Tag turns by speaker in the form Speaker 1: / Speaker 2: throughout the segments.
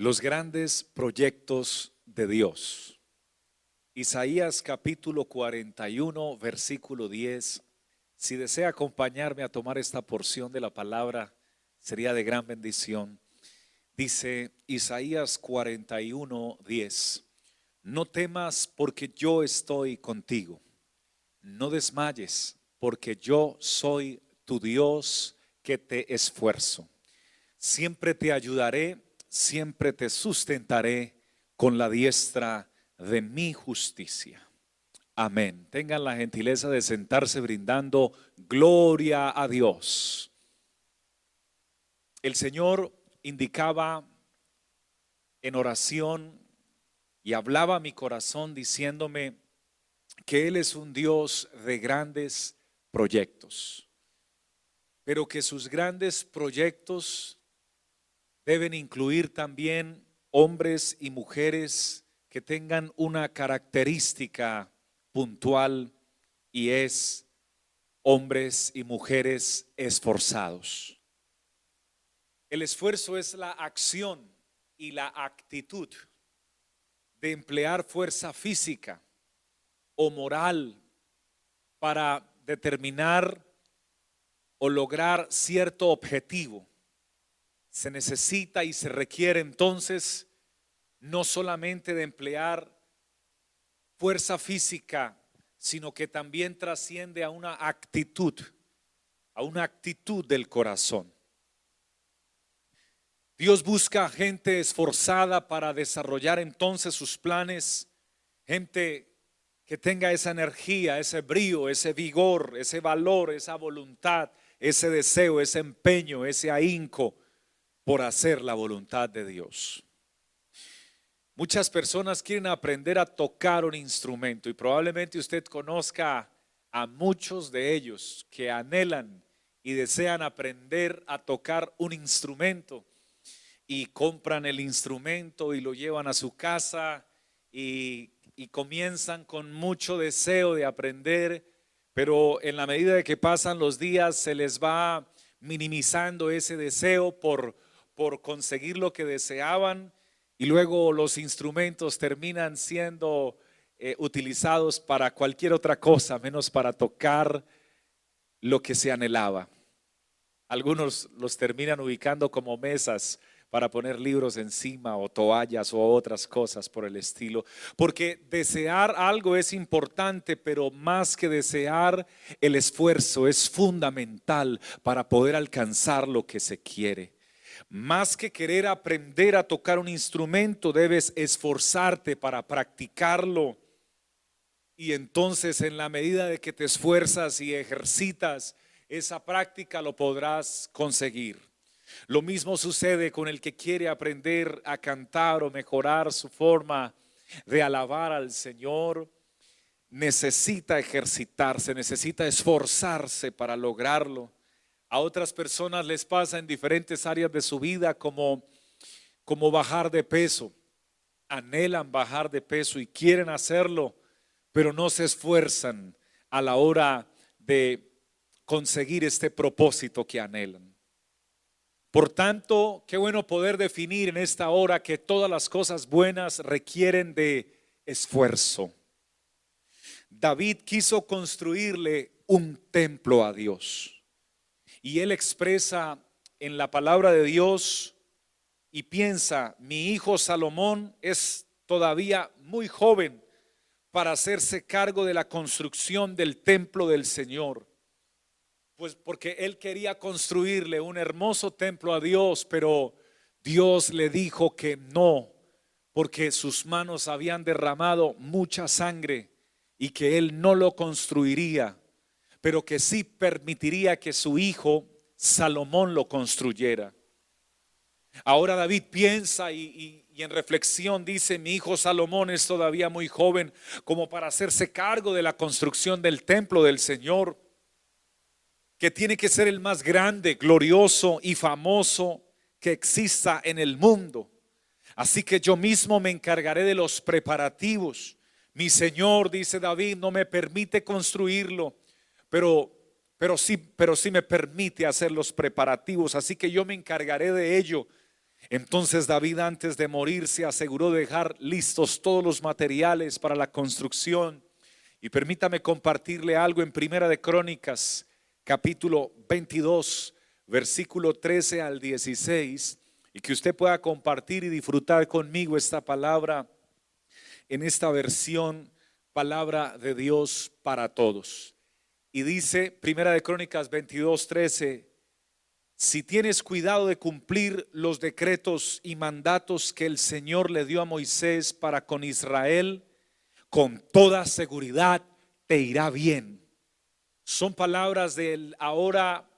Speaker 1: Los grandes proyectos de Dios. Isaías capítulo 41, versículo 10. Si desea acompañarme a tomar esta porción de la palabra, sería de gran bendición. Dice Isaías 41, 10. No temas porque yo estoy contigo. No desmayes porque yo soy tu Dios que te esfuerzo. Siempre te ayudaré siempre te sustentaré con la diestra de mi justicia. Amén. Tengan la gentileza de sentarse brindando gloria a Dios. El Señor indicaba en oración y hablaba a mi corazón diciéndome que Él es un Dios de grandes proyectos, pero que sus grandes proyectos deben incluir también hombres y mujeres que tengan una característica puntual y es hombres y mujeres esforzados. El esfuerzo es la acción y la actitud de emplear fuerza física o moral para determinar o lograr cierto objetivo se necesita y se requiere entonces no solamente de emplear fuerza física, sino que también trasciende a una actitud, a una actitud del corazón. Dios busca gente esforzada para desarrollar entonces sus planes, gente que tenga esa energía, ese brío, ese vigor, ese valor, esa voluntad, ese deseo, ese empeño, ese ahínco por hacer la voluntad de Dios. Muchas personas quieren aprender a tocar un instrumento y probablemente usted conozca a muchos de ellos que anhelan y desean aprender a tocar un instrumento y compran el instrumento y lo llevan a su casa y, y comienzan con mucho deseo de aprender, pero en la medida de que pasan los días se les va minimizando ese deseo por por conseguir lo que deseaban y luego los instrumentos terminan siendo eh, utilizados para cualquier otra cosa menos para tocar lo que se anhelaba. Algunos los terminan ubicando como mesas para poner libros encima o toallas o otras cosas por el estilo. Porque desear algo es importante, pero más que desear, el esfuerzo es fundamental para poder alcanzar lo que se quiere. Más que querer aprender a tocar un instrumento, debes esforzarte para practicarlo. Y entonces en la medida de que te esfuerzas y ejercitas esa práctica, lo podrás conseguir. Lo mismo sucede con el que quiere aprender a cantar o mejorar su forma de alabar al Señor. Necesita ejercitarse, necesita esforzarse para lograrlo. A otras personas les pasa en diferentes áreas de su vida como, como bajar de peso. Anhelan bajar de peso y quieren hacerlo, pero no se esfuerzan a la hora de conseguir este propósito que anhelan. Por tanto, qué bueno poder definir en esta hora que todas las cosas buenas requieren de esfuerzo. David quiso construirle un templo a Dios. Y él expresa en la palabra de Dios y piensa, mi hijo Salomón es todavía muy joven para hacerse cargo de la construcción del templo del Señor. Pues porque él quería construirle un hermoso templo a Dios, pero Dios le dijo que no, porque sus manos habían derramado mucha sangre y que él no lo construiría pero que sí permitiría que su hijo Salomón lo construyera. Ahora David piensa y, en reflexión dice, mi hijo Salomón es todavía muy joven como para hacerse cargo de la construcción del templo del Señor, que tiene que ser el más grande, glorioso y famoso que exista en el mundo. Así que yo mismo me encargaré de los preparativos. Mi Señor, dice David, no me permite construirlo pero, pero, sí, pero sí me permite hacer los preparativos, así que yo me encargaré de ello. Entonces David antes de morir se aseguró de dejar listos todos los materiales para la construcción. Y permítame compartirle algo en Primera de Crónicas, capítulo 22, versículo 13 al 16, y que usted pueda compartir y disfrutar conmigo esta palabra en esta versión, palabra de Dios para todos. Y dice Primera de Crónicas 22, 13, si tienes cuidado de cumplir los decretos y mandatos que el Señor le dio a Moisés para con Israel, con toda seguridad te irá bien. Son palabras del ahora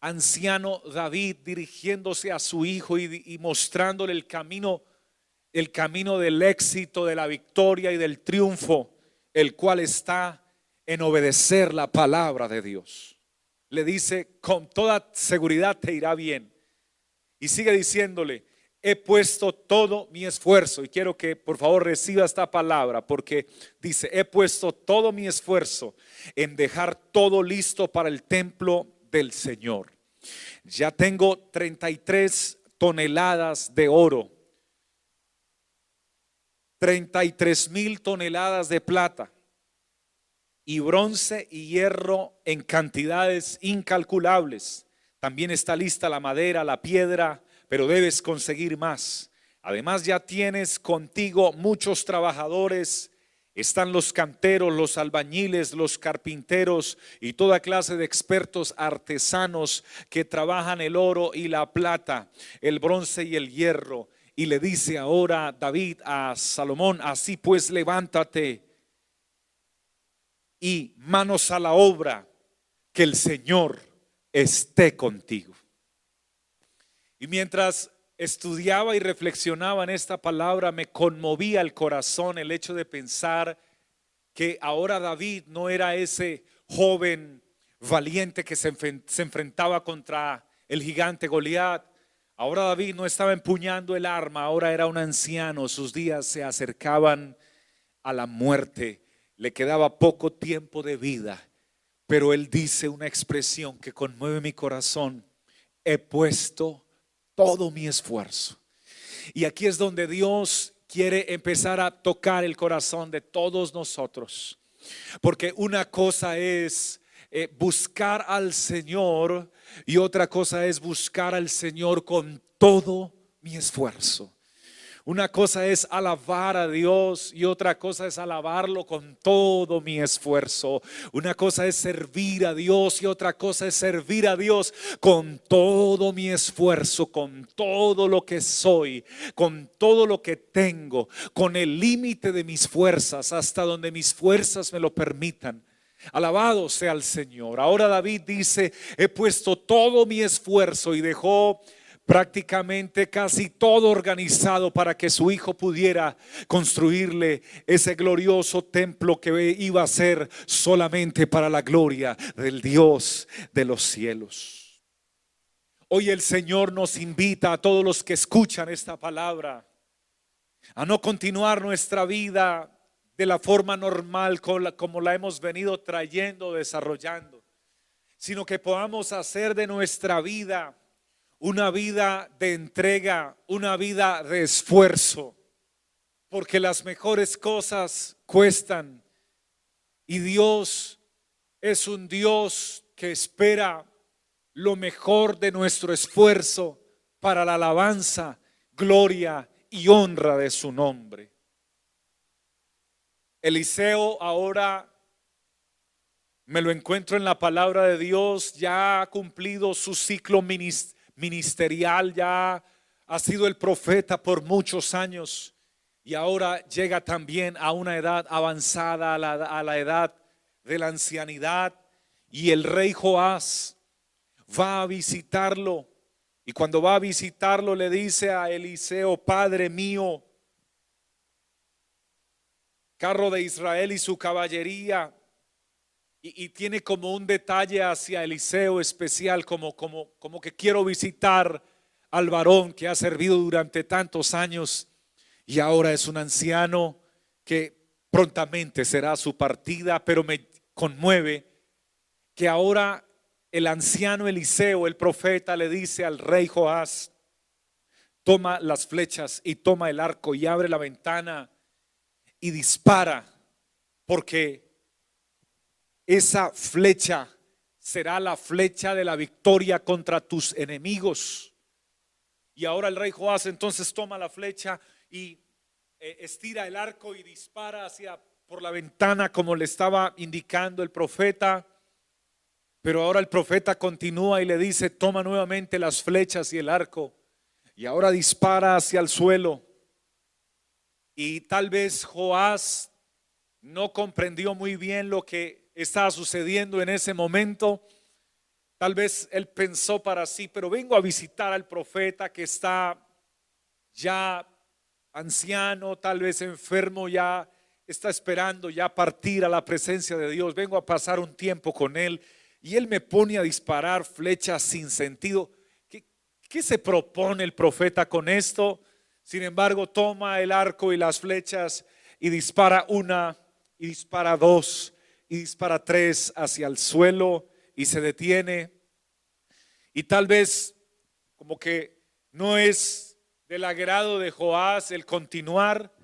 Speaker 1: anciano David dirigiéndose a su hijo y, mostrándole el camino, el camino del éxito, de la victoria y del triunfo, el cual está en obedecer la palabra de Dios le dice, con toda seguridad te irá bien. Y sigue diciéndole, he puesto todo mi esfuerzo. Y quiero que por favor reciba esta palabra, porque dice, he puesto todo mi esfuerzo en dejar todo listo para el templo del Señor. Ya tengo 33 toneladas de oro, 33 mil toneladas de plata y bronce y hierro en cantidades incalculables. También está lista la madera, la piedra, pero debes conseguir más. Además ya tienes contigo muchos trabajadores. Están los canteros, los albañiles, los carpinteros y toda clase de expertos artesanos que trabajan el oro y la plata, el bronce y el hierro. Y le dice ahora David a Salomón, así pues levántate y manos a la obra, que el Señor esté contigo. Y mientras estudiaba y reflexionaba en esta palabra, me conmovía el corazón el hecho de pensar que ahora David no era ese joven valiente que se, enfrentaba contra el gigante Goliat. Ahora David no estaba empuñando el arma, ahora era un anciano, sus días se acercaban a la muerte le quedaba poco tiempo de vida, pero él dice una expresión que conmueve mi corazón. He puesto todo mi esfuerzo. Y aquí es donde Dios quiere empezar a tocar el corazón de todos nosotros. Porque una cosa es eh, buscar al Señor y otra cosa es buscar al Señor con todo mi esfuerzo. Una cosa es alabar a Dios y otra cosa es alabarlo con todo mi esfuerzo. Una cosa es servir a Dios y otra cosa es servir a Dios con todo mi esfuerzo, con todo lo que soy, con todo lo que tengo, con el límite de mis fuerzas, hasta donde mis fuerzas me lo permitan. Alabado sea el Señor. Ahora David dice, he puesto todo mi esfuerzo y dejó prácticamente casi todo organizado para que su hijo pudiera construirle ese glorioso templo que iba a ser solamente para la gloria del Dios de los cielos. Hoy el Señor nos invita a todos los que escuchan esta palabra a no continuar nuestra vida de la forma normal como la hemos venido trayendo, desarrollando, sino que podamos hacer de nuestra vida una vida de entrega, una vida de esfuerzo, porque las mejores cosas cuestan y Dios es un Dios que espera lo mejor de nuestro esfuerzo para la alabanza, gloria y honra de su nombre. Eliseo ahora me lo encuentro en la palabra de Dios, ya ha cumplido su ciclo ministerial ministerial, ya ha sido el profeta por muchos años y ahora llega también a una edad avanzada, a la, edad de la ancianidad. Y el rey Joás va a visitarlo. Y cuando va a visitarlo le dice a Eliseo, Padre mío, carro de Israel y su caballería, y, tiene como un detalle hacia Eliseo especial, como, como, como que quiero visitar al varón que ha servido durante tantos años y ahora es un anciano que prontamente será su partida, pero me conmueve que ahora el anciano Eliseo, el profeta, le dice al rey Joás, toma las flechas y toma el arco y abre la ventana y dispara, porque esa flecha será la flecha de la victoria contra tus enemigos. Y ahora el rey Joás entonces toma la flecha y eh, estira el arco y dispara hacia por la ventana como le estaba indicando el profeta. Pero ahora el profeta continúa y le dice, toma nuevamente las flechas y el arco. Y ahora dispara hacia el suelo. Y tal vez Joás no comprendió muy bien lo que estaba sucediendo en ese momento. Tal vez él pensó para sí, pero vengo a visitar al profeta que está ya anciano, tal vez enfermo, ya está esperando ya partir a la presencia de Dios. Vengo a pasar un tiempo con él y él me pone a disparar flechas sin sentido. ¿Qué, qué se propone el profeta con esto? Sin embargo, toma el arco y las flechas y dispara una y dispara dos y dispara tres hacia el suelo y se detiene. Y tal vez como que no es del agrado de Joás el continuar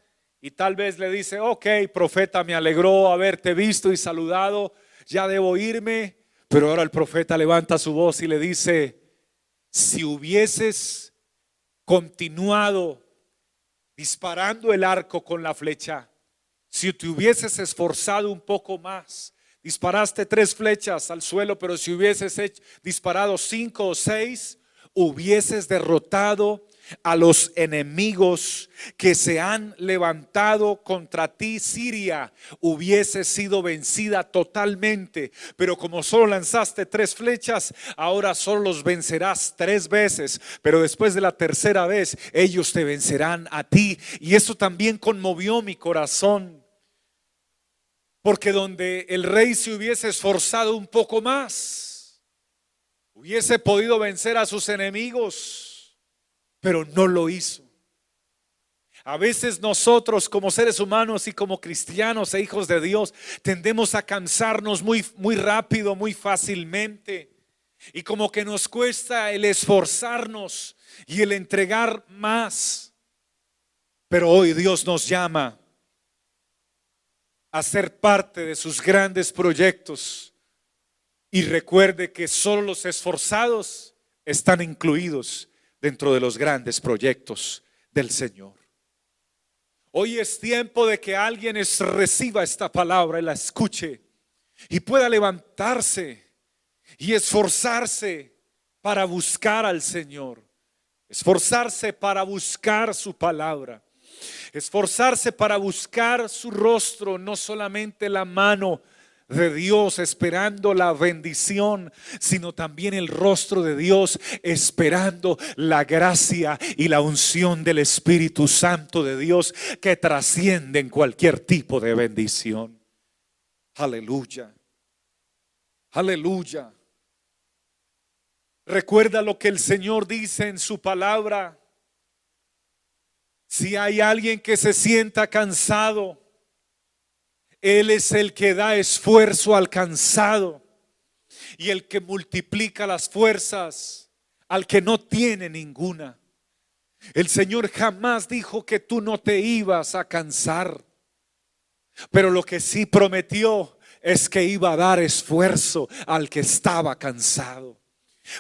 Speaker 1: y tal vez le dice, ok, profeta, me alegró haberte visto y saludado, ya debo irme, pero ahora el profeta levanta su voz y le dice, si hubieses continuado disparando el arco con la flecha, si te hubieses esforzado un poco más, disparaste tres flechas al suelo, pero si hubieses hecho, disparado cinco o seis, hubieses derrotado a los enemigos que se han levantado contra ti, Siria hubiese sido vencida totalmente. Pero como solo lanzaste tres flechas, ahora solo los vencerás tres veces. Pero después de la tercera vez, ellos te vencerán a ti. Y eso también conmovió mi corazón. Porque donde el rey se hubiese esforzado un poco más, hubiese podido vencer a sus enemigos pero no lo hizo. A veces nosotros como seres humanos y como cristianos e hijos de Dios tendemos a cansarnos muy, muy rápido, muy fácilmente. Y como que nos cuesta el esforzarnos y el entregar más. Pero hoy Dios nos llama a ser parte de sus grandes proyectos. Y recuerde que solo los esforzados están incluidos dentro de los grandes proyectos del Señor. Hoy es tiempo de que alguien reciba esta palabra y la escuche y pueda levantarse y esforzarse para buscar al Señor, esforzarse para buscar su palabra, esforzarse para buscar su rostro, no solamente la mano de Dios esperando la bendición, sino también el rostro de Dios esperando la gracia y la unción del Espíritu Santo de Dios que trascienden cualquier tipo de bendición. Aleluya. Aleluya. Recuerda lo que el Señor dice en su palabra. Si hay alguien que se sienta cansado, él es el que da esfuerzo alcanzado y el que multiplica las fuerzas al que no tiene ninguna. El Señor jamás dijo que tú no te ibas a cansar, pero lo que sí prometió es que iba a dar esfuerzo al que estaba cansado.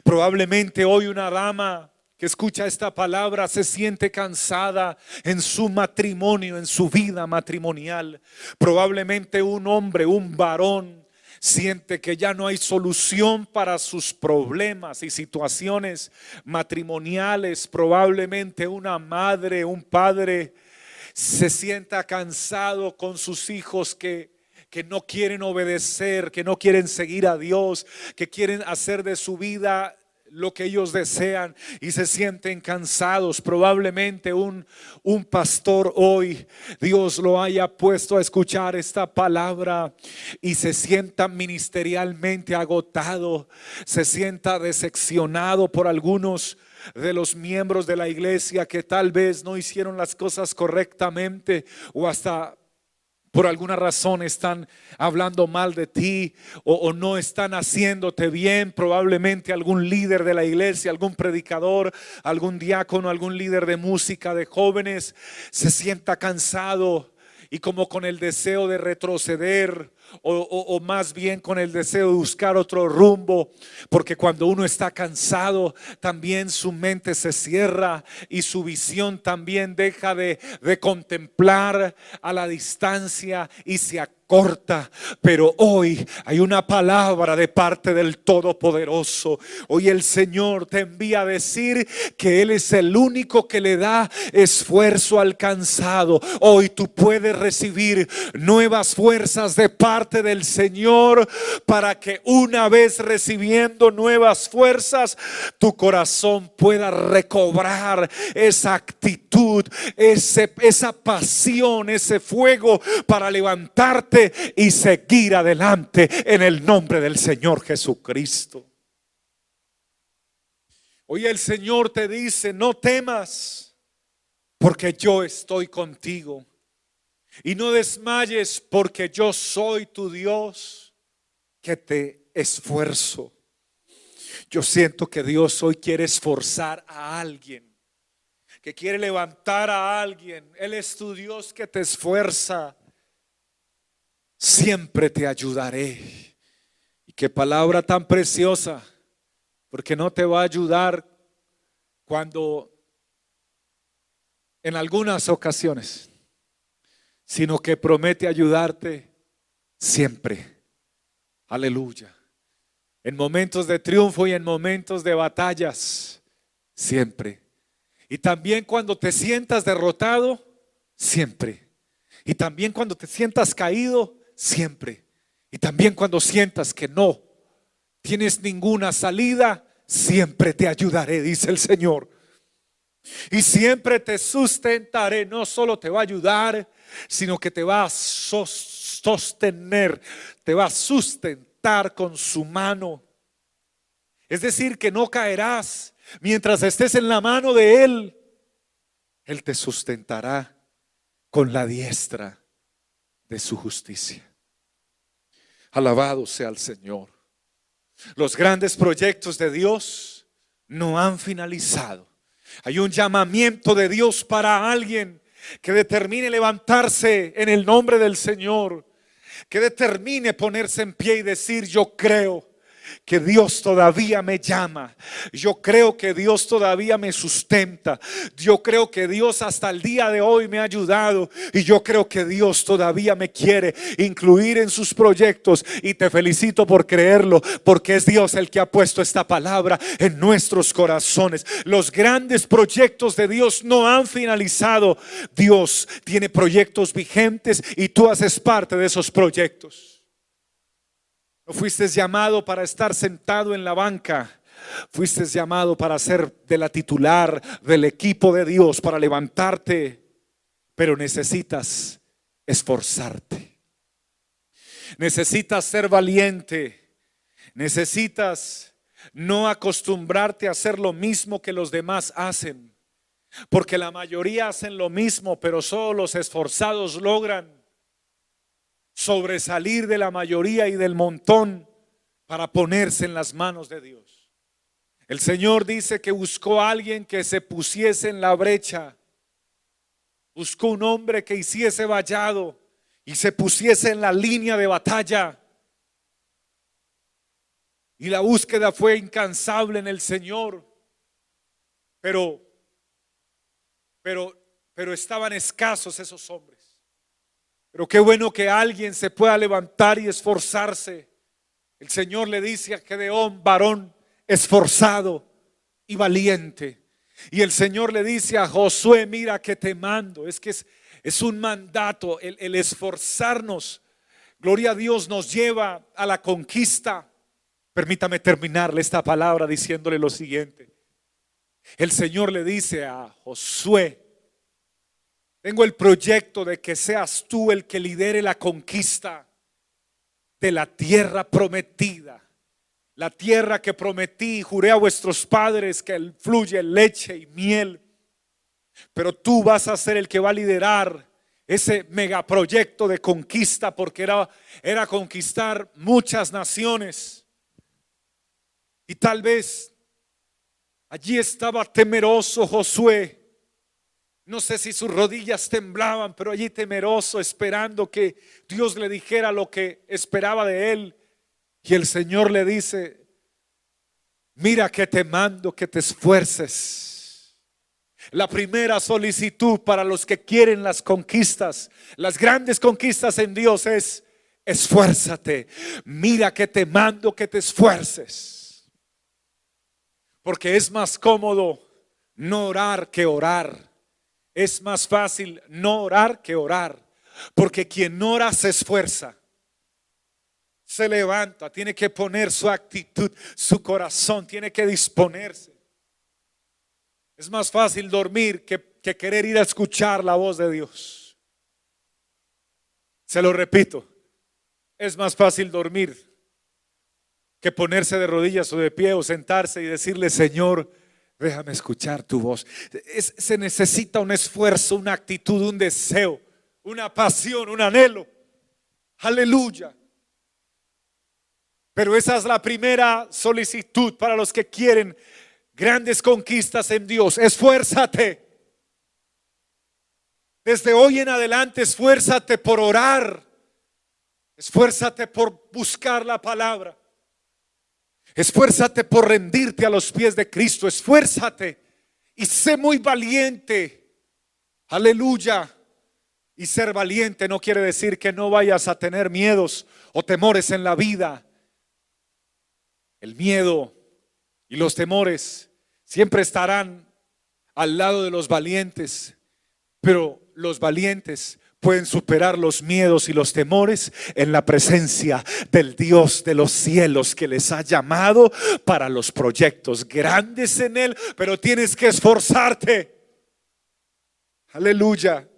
Speaker 1: Probablemente hoy una dama que escucha esta palabra se siente cansada en su matrimonio, en su vida matrimonial. Probablemente un hombre, un varón, siente que ya no hay solución para sus problemas y situaciones matrimoniales. Probablemente una madre, un padre se sienta cansado con sus hijos que que no quieren obedecer, que no quieren seguir a Dios, que quieren hacer de su vida lo que ellos desean y se sienten cansados. Probablemente un, un pastor hoy, Dios lo haya puesto a escuchar esta palabra y se sienta ministerialmente agotado, se sienta decepcionado por algunos de los miembros de la iglesia que tal vez no hicieron las cosas correctamente o hasta por alguna razón están hablando mal de ti o, o, no están haciéndote bien, probablemente algún líder de la iglesia, algún predicador, algún diácono, algún líder de música, de jóvenes, se sienta cansado y como con el deseo de retroceder o, más bien con el deseo de buscar otro rumbo, porque cuando uno está cansado, también su mente se cierra y su visión también deja de, de contemplar a la distancia y se corta, pero hoy hay una palabra de parte del Todopoderoso. Hoy el Señor te envía a decir que Él es el único que le da esfuerzo alcanzado. Hoy tú puedes recibir nuevas fuerzas de parte del Señor para que una vez recibiendo nuevas fuerzas, tu corazón pueda recobrar esa actitud, ese, esa pasión, ese fuego para levantarte y seguir adelante en el nombre del Señor Jesucristo. Hoy el Señor te dice, no temas, porque yo estoy contigo. Y no desmayes, porque yo soy tu Dios, que te esfuerzo. Yo siento que Dios hoy quiere esforzar a alguien, que quiere levantar a alguien. Él es tu Dios que te esfuerza siempre te ayudaré. Y qué palabra tan preciosa, porque no te va a ayudar cuando en algunas ocasiones, sino que promete ayudarte siempre. Aleluya. En momentos de triunfo y en momentos de batallas, siempre. Y también cuando te sientas derrotado, siempre. Y también cuando te sientas caído, siempre. Y también cuando sientas que no tienes ninguna salida, siempre te ayudaré, dice el Señor. Y siempre te sustentaré, no solo te va a ayudar, sino que te va a sostener, te va a sustentar con su mano. Es decir, que no caerás mientras estés en la mano de Él. Él te sustentará con la diestra de su justicia. Alabado sea el Señor. Los grandes proyectos de Dios no han finalizado. Hay un llamamiento de Dios para alguien que determine levantarse en el nombre del Señor, que determine ponerse en pie y decir, yo creo que Dios todavía me llama. Yo creo que Dios todavía me sustenta. Yo creo que Dios hasta el día de hoy me ha ayudado. Y yo creo que Dios todavía me quiere incluir en sus proyectos. Y te felicito por creerlo, porque es Dios el que ha puesto esta palabra en nuestros corazones. Los grandes proyectos de Dios no han finalizado. Dios tiene proyectos vigentes y tú haces parte de esos proyectos. No fuiste llamado para estar sentado en la banca. Fuiste llamado para ser de la titular del equipo de Dios, para levantarte. Pero necesitas esforzarte. Necesitas ser valiente. Necesitas no acostumbrarte a hacer lo mismo que los demás hacen. Porque la mayoría hacen lo mismo, pero solo los esforzados logran sobresalir de la mayoría y del montón para ponerse en las manos de Dios. El Señor dice que buscó a alguien que se pusiese en la brecha. Buscó un hombre que hiciese vallado y se pusiese en la línea de batalla. Y la búsqueda fue incansable en el Señor. Pero pero pero estaban escasos esos hombres. Pero qué bueno que alguien se pueda levantar y esforzarse. El Señor le dice a Gedeón, varón esforzado y valiente. Y el Señor le dice a Josué, mira que te mando. Es que es, un mandato, el, el esforzarnos. Gloria a Dios nos lleva a la conquista. Permítame terminarle esta palabra diciéndole lo siguiente. El Señor le dice a Josué, tengo el proyecto de que seas tú el que lidere la conquista de la tierra prometida. La tierra que prometí y juré a vuestros padres que fluye leche y miel. Pero tú vas a ser el que va a liderar ese megaproyecto de conquista porque era, era conquistar muchas naciones. Y tal vez allí estaba temeroso Josué. No sé si sus rodillas temblaban, pero allí temeroso, esperando que Dios le dijera lo que esperaba de él. Y el Señor le dice, mira que te mando que te esfuerces la primera solicitud para los que quieren las conquistas, las grandes conquistas en Dios es, esfuérzate. Mira que te mando que te esfuerces. Porque es más cómodo no orar que orar. Es más fácil no orar que orar. Porque quien ora se esfuerza. Se levanta, tiene que poner su actitud, su corazón, tiene que disponerse. Es más fácil dormir que, querer ir a escuchar la voz de Dios. Se lo repito, es más fácil dormir que ponerse de rodillas o de pie o sentarse y decirle, Señor, déjame escuchar tu voz. se necesita un esfuerzo, una actitud, un deseo, una pasión, un anhelo. Aleluya. Pero esa es la primera solicitud para los que quieren grandes conquistas en Dios. Esfuérzate. Desde hoy en adelante, esfuérzate por orar. Esfuérzate por buscar la palabra. Esfuérzate por rendirte a los pies de Cristo. Esfuérzate y sé muy valiente. Aleluya. Y ser valiente no quiere decir que no vayas a tener miedos o temores en la vida. El miedo y los temores siempre estarán al lado de los valientes, pero los valientes pueden superar los miedos y los temores en la presencia del Dios de los cielos que les ha llamado para los proyectos grandes en Él, pero tienes que esforzarte. Aleluya.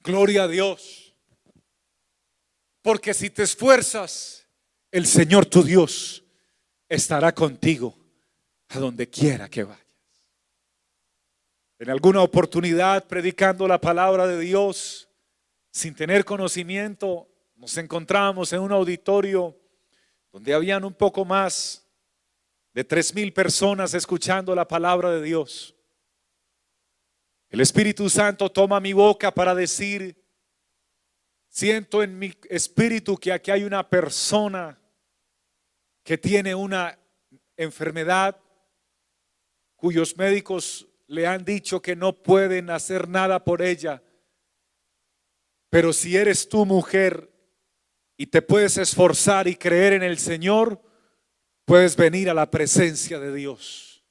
Speaker 1: Gloria a Dios. Porque si te esfuerzas, el Señor tu Dios estará contigo a donde quiera que vayas. En alguna oportunidad predicando la palabra de Dios sin tener conocimiento, nos encontramos en un auditorio donde habían un poco más de tres mil personas escuchando la palabra de Dios. El Espíritu Santo toma mi boca para decir, siento en mi espíritu que aquí hay una persona que tiene una enfermedad cuyos médicos le han dicho que no pueden hacer nada por ella. Pero si eres tu mujer y te puedes esforzar y creer en el Señor, puedes venir a la presencia de Dios.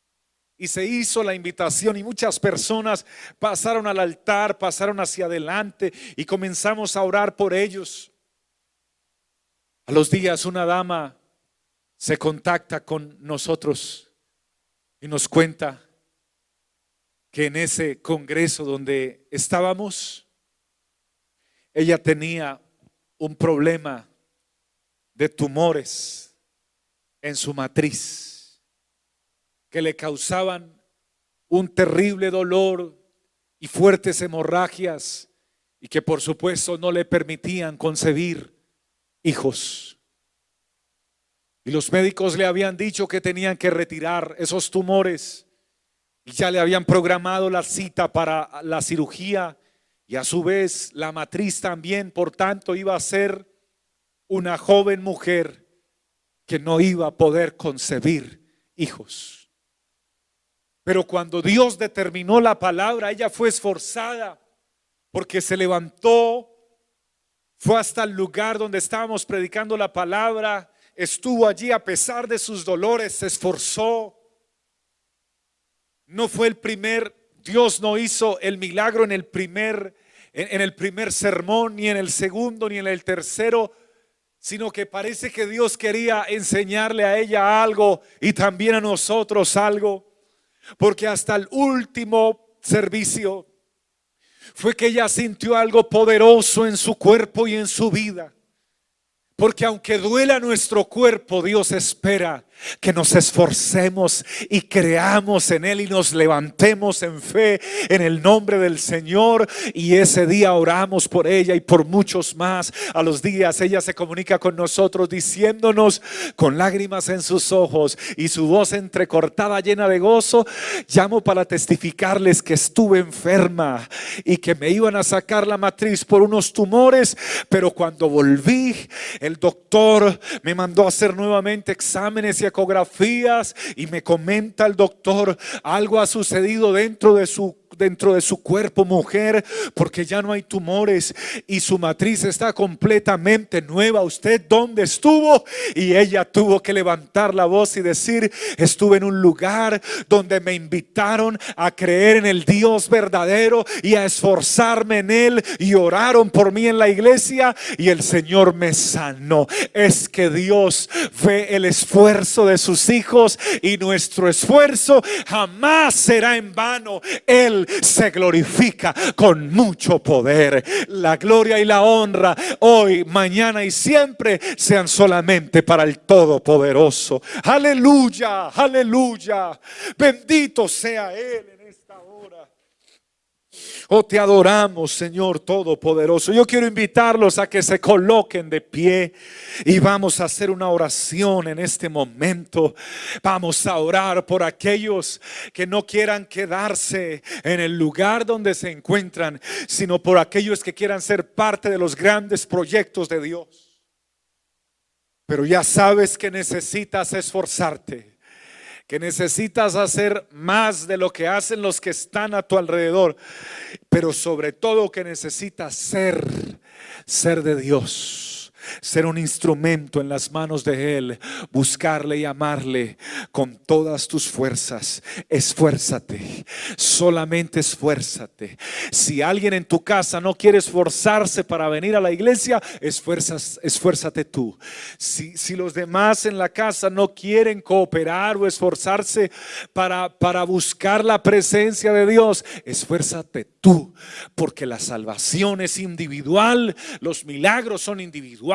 Speaker 1: Y se hizo la invitación y muchas personas pasaron al altar, pasaron hacia adelante y comenzamos a orar por ellos. A los días una dama se contacta con nosotros y nos cuenta que en ese congreso donde estábamos, ella tenía un problema de tumores en su matriz que le causaban un terrible dolor y fuertes hemorragias y que por supuesto no le permitían concebir hijos. Y los médicos le habían dicho que tenían que retirar esos tumores ya le habían programado la cita para la cirugía y a su vez la matriz también, por tanto, iba a ser una joven mujer que no iba a poder concebir hijos. Pero cuando Dios determinó la palabra, ella fue esforzada porque se levantó, fue hasta el lugar donde estábamos predicando la palabra estuvo allí a pesar de sus dolores, se esforzó. No fue el primer, Dios no hizo el milagro en el primer, en, el primer sermón, ni en el segundo, ni en el tercero, sino que parece que Dios quería enseñarle a ella algo y también a nosotros algo, porque hasta el último servicio fue que ella sintió algo poderoso en su cuerpo y en su vida. Porque aunque duela nuestro cuerpo, Dios espera que nos esforcemos y creamos en Él y nos levantemos en fe en el nombre del Señor. Y ese día oramos por ella y por muchos más. A los días ella se comunica con nosotros diciéndonos con lágrimas en sus ojos y su voz entrecortada llena de gozo. Llamo para testificarles que estuve enferma y que me iban a sacar la matriz por unos tumores, pero cuando volví, el doctor me mandó a hacer nuevamente exámenes y ecografías y me comenta el doctor, algo ha sucedido dentro de su dentro de su cuerpo mujer porque ya no hay tumores y su matriz está completamente nueva. ¿Usted dónde estuvo? Y ella tuvo que levantar la voz y decir, estuve en un lugar donde me invitaron a creer en el Dios verdadero y a esforzarme en él y oraron por mí en la iglesia y el Señor me sanó. Es que Dios ve el esfuerzo de sus hijos y nuestro esfuerzo jamás será en vano. Él se glorifica con mucho poder. La gloria y la honra hoy, mañana y siempre sean solamente para el Todopoderoso. Aleluya, aleluya. Bendito sea Él. Oh, te adoramos, Señor Todopoderoso. Yo quiero invitarlos a que se coloquen de pie y vamos a hacer una oración en este momento. Vamos a orar por aquellos que no quieran quedarse en el lugar donde se encuentran, sino por aquellos que quieran ser parte de los grandes proyectos de Dios. Pero ya sabes que necesitas esforzarte que necesitas hacer más de lo que hacen los que están a tu alrededor, pero sobre todo que necesitas ser, ser de Dios ser un instrumento en las manos de Él, buscarle y amarle con todas tus fuerzas. Esfuérzate, solamente esfuérzate. Si alguien en tu casa no quiere esforzarse para venir a la iglesia, esfuerzas, esfuérzate tú. Si, si los demás en la casa no quieren cooperar o esforzarse para, para buscar la presencia de Dios, esfuérzate tú, porque la salvación es individual, los milagros son individuales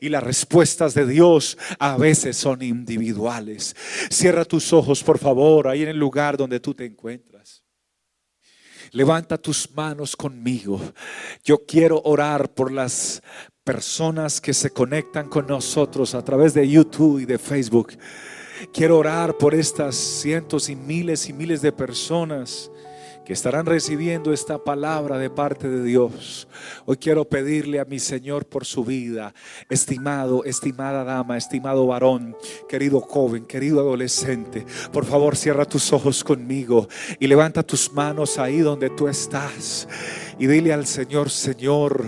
Speaker 1: y las respuestas de Dios a veces son individuales. Cierra tus ojos, por favor, ahí en el lugar donde tú te encuentras. Levanta tus manos conmigo. Yo quiero orar por las personas que se conectan con nosotros a través de YouTube y de Facebook. Quiero orar por estas cientos y miles y miles de personas estarán recibiendo esta palabra de parte de Dios. Hoy quiero pedirle a mi Señor por su vida, estimado, estimada dama, estimado varón, querido joven, querido adolescente. Por favor, cierra tus ojos conmigo y levanta tus manos ahí donde tú estás. Y dile al Señor, Señor,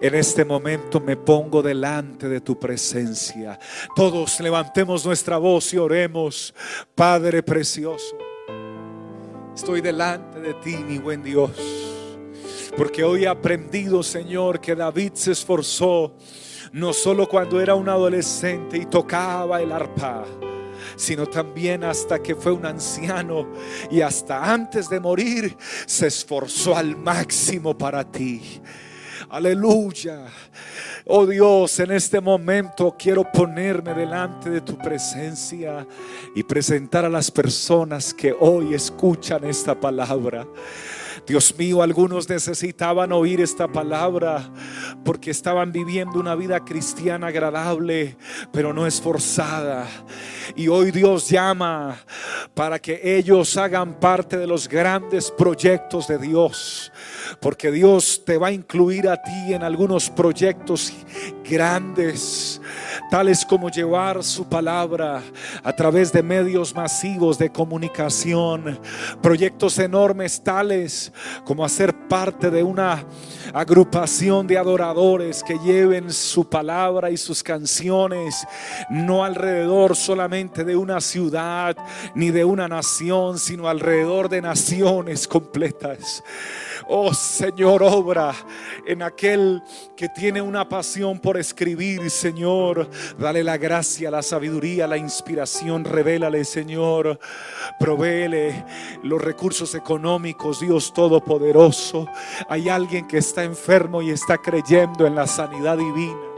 Speaker 1: en este momento me pongo delante de tu presencia. Todos levantemos nuestra voz y oremos, Padre precioso. Estoy delante de ti, mi buen Dios. Porque hoy he aprendido, Señor, que David se esforzó no solo cuando era un adolescente y tocaba el arpa, sino también hasta que fue un anciano y hasta antes de morir se esforzó al máximo para ti. Aleluya. Oh Dios, en este momento quiero ponerme delante de tu presencia y presentar a las personas que hoy escuchan esta palabra. Dios mío, algunos necesitaban oír esta palabra porque estaban viviendo una vida cristiana agradable, pero no esforzada. Y hoy Dios llama para que ellos hagan parte de los grandes proyectos de Dios. Porque Dios te va a incluir a ti en algunos proyectos grandes, tales como llevar su palabra a través de medios masivos de comunicación, proyectos enormes tales como hacer parte de una agrupación de adoradores que lleven su palabra y sus canciones no alrededor solamente de una ciudad ni de una nación, sino alrededor de naciones completas. Oh Señor, obra en aquel que tiene una pasión por escribir, Señor. Dale la gracia, la sabiduría, la inspiración. Revélale, Señor. Provéele los recursos económicos, Dios Todopoderoso. Hay alguien que está enfermo y está creyendo en la sanidad divina.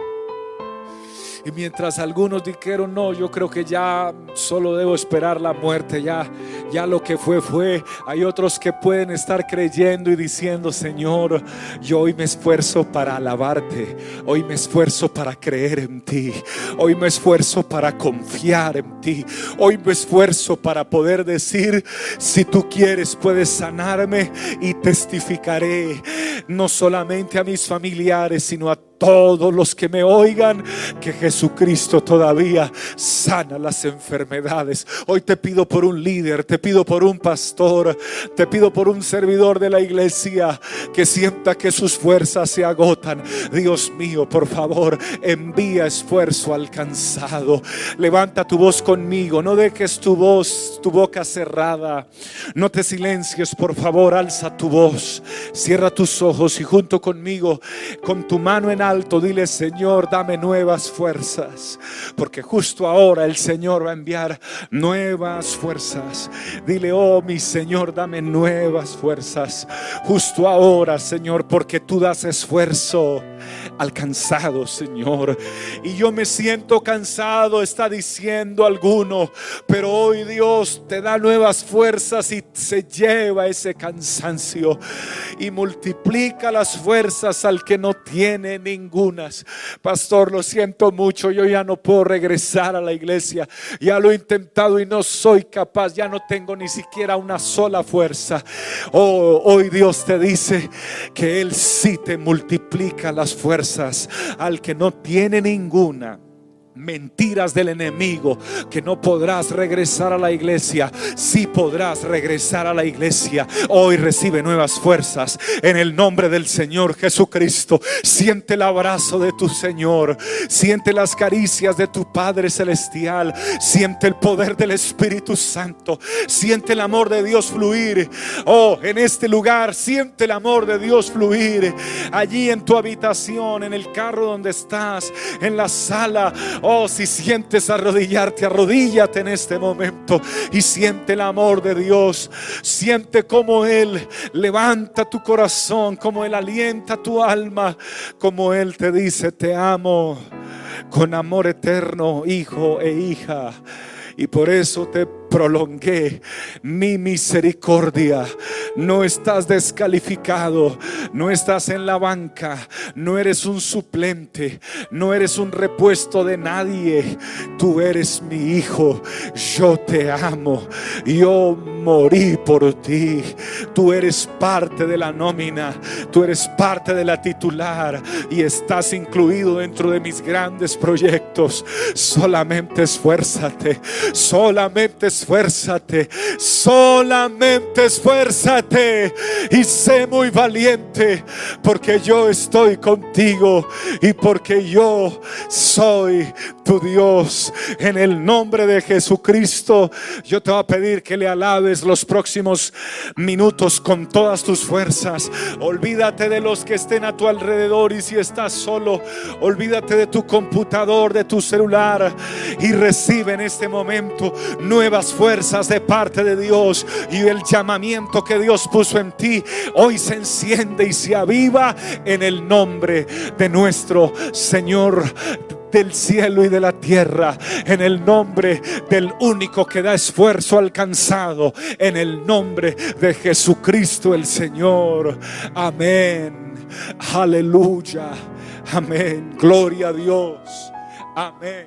Speaker 1: Y mientras algunos dijeron, no, yo creo que ya solo debo esperar la muerte, ya, ya lo que fue fue. Hay otros que pueden estar creyendo y diciendo, Señor, yo hoy me esfuerzo para alabarte, hoy me esfuerzo para creer en ti, hoy me esfuerzo para confiar en ti, hoy me esfuerzo para poder decir, si tú quieres puedes sanarme y testificaré, no solamente a mis familiares, sino a todos los que me oigan que Jesucristo todavía sana las enfermedades. Hoy te pido por un líder, te pido por un pastor, te pido por un servidor de la iglesia que sienta que sus fuerzas se agotan. Dios mío, por favor, envía esfuerzo alcanzado. Levanta tu voz conmigo, no dejes tu voz, tu boca cerrada. No te silencies, por favor, alza tu voz. Cierra tus ojos y junto conmigo, con tu mano en alto, dile, Señor, dame nuevas fuerzas. Porque justo ahora el Señor va a enviar nuevas fuerzas. Dile, oh mi Señor, dame nuevas fuerzas. Justo ahora, Señor, porque tú das esfuerzo alcanzado, Señor. Y yo me siento cansado, está diciendo alguno. Pero hoy Dios te da nuevas fuerzas y se lleva ese cansancio. Y multiplica las fuerzas al que no tiene ni ningunas. Pastor, lo siento mucho, yo ya no puedo regresar a la iglesia. Ya lo he intentado y no soy capaz, ya no tengo ni siquiera una sola fuerza. Oh, hoy Dios te dice que Él sí te multiplica las fuerzas al que no tiene ninguna mentiras del enemigo, que no podrás regresar a la iglesia. Si podrás regresar a la iglesia. Hoy recibe nuevas fuerzas en el nombre del Señor Jesucristo. Siente el abrazo de tu Señor. Siente las caricias de tu Padre Celestial. Siente el poder del Espíritu Santo. Siente el amor de Dios fluir. Oh, en este lugar, siente el amor de Dios fluir. Allí en tu habitación, en el carro donde estás, en la sala. Si sientes arrodillarte, arrodíllate en este momento y siente el amor de Dios. Siente como Él levanta tu corazón, como Él alienta tu alma, como Él te dice, te amo con amor eterno, hijo e hija. Y por eso te prolongué mi misericordia. No estás descalificado, no estás en la banca, no eres un suplente, no eres un repuesto de nadie. Tú eres mi hijo, yo te amo, yo morí por ti. Tú eres parte de la nómina, tú eres parte de la titular y estás incluido dentro de mis grandes proyectos. Solamente esfuérzate, solamente esfuérzate, solamente esfuérzate y sé muy valiente porque yo estoy contigo y porque yo soy tu Dios. En el nombre de Jesucristo, yo te voy a pedir que le alabes los próximos minutos con todas tus fuerzas. Olvídate de los que estén a tu alrededor y si estás solo, olvídate de tu computador, de tu celular y recibe en este momento nuevas fuerzas de parte de Dios y el llamamiento que Dios puso en ti hoy se enciende y se aviva en el nombre de nuestro Señor del cielo y de la tierra, en el nombre del único que da esfuerzo alcanzado, en el nombre de Jesucristo el Señor. Amén. Aleluya. Amén. Gloria a Dios. Amén.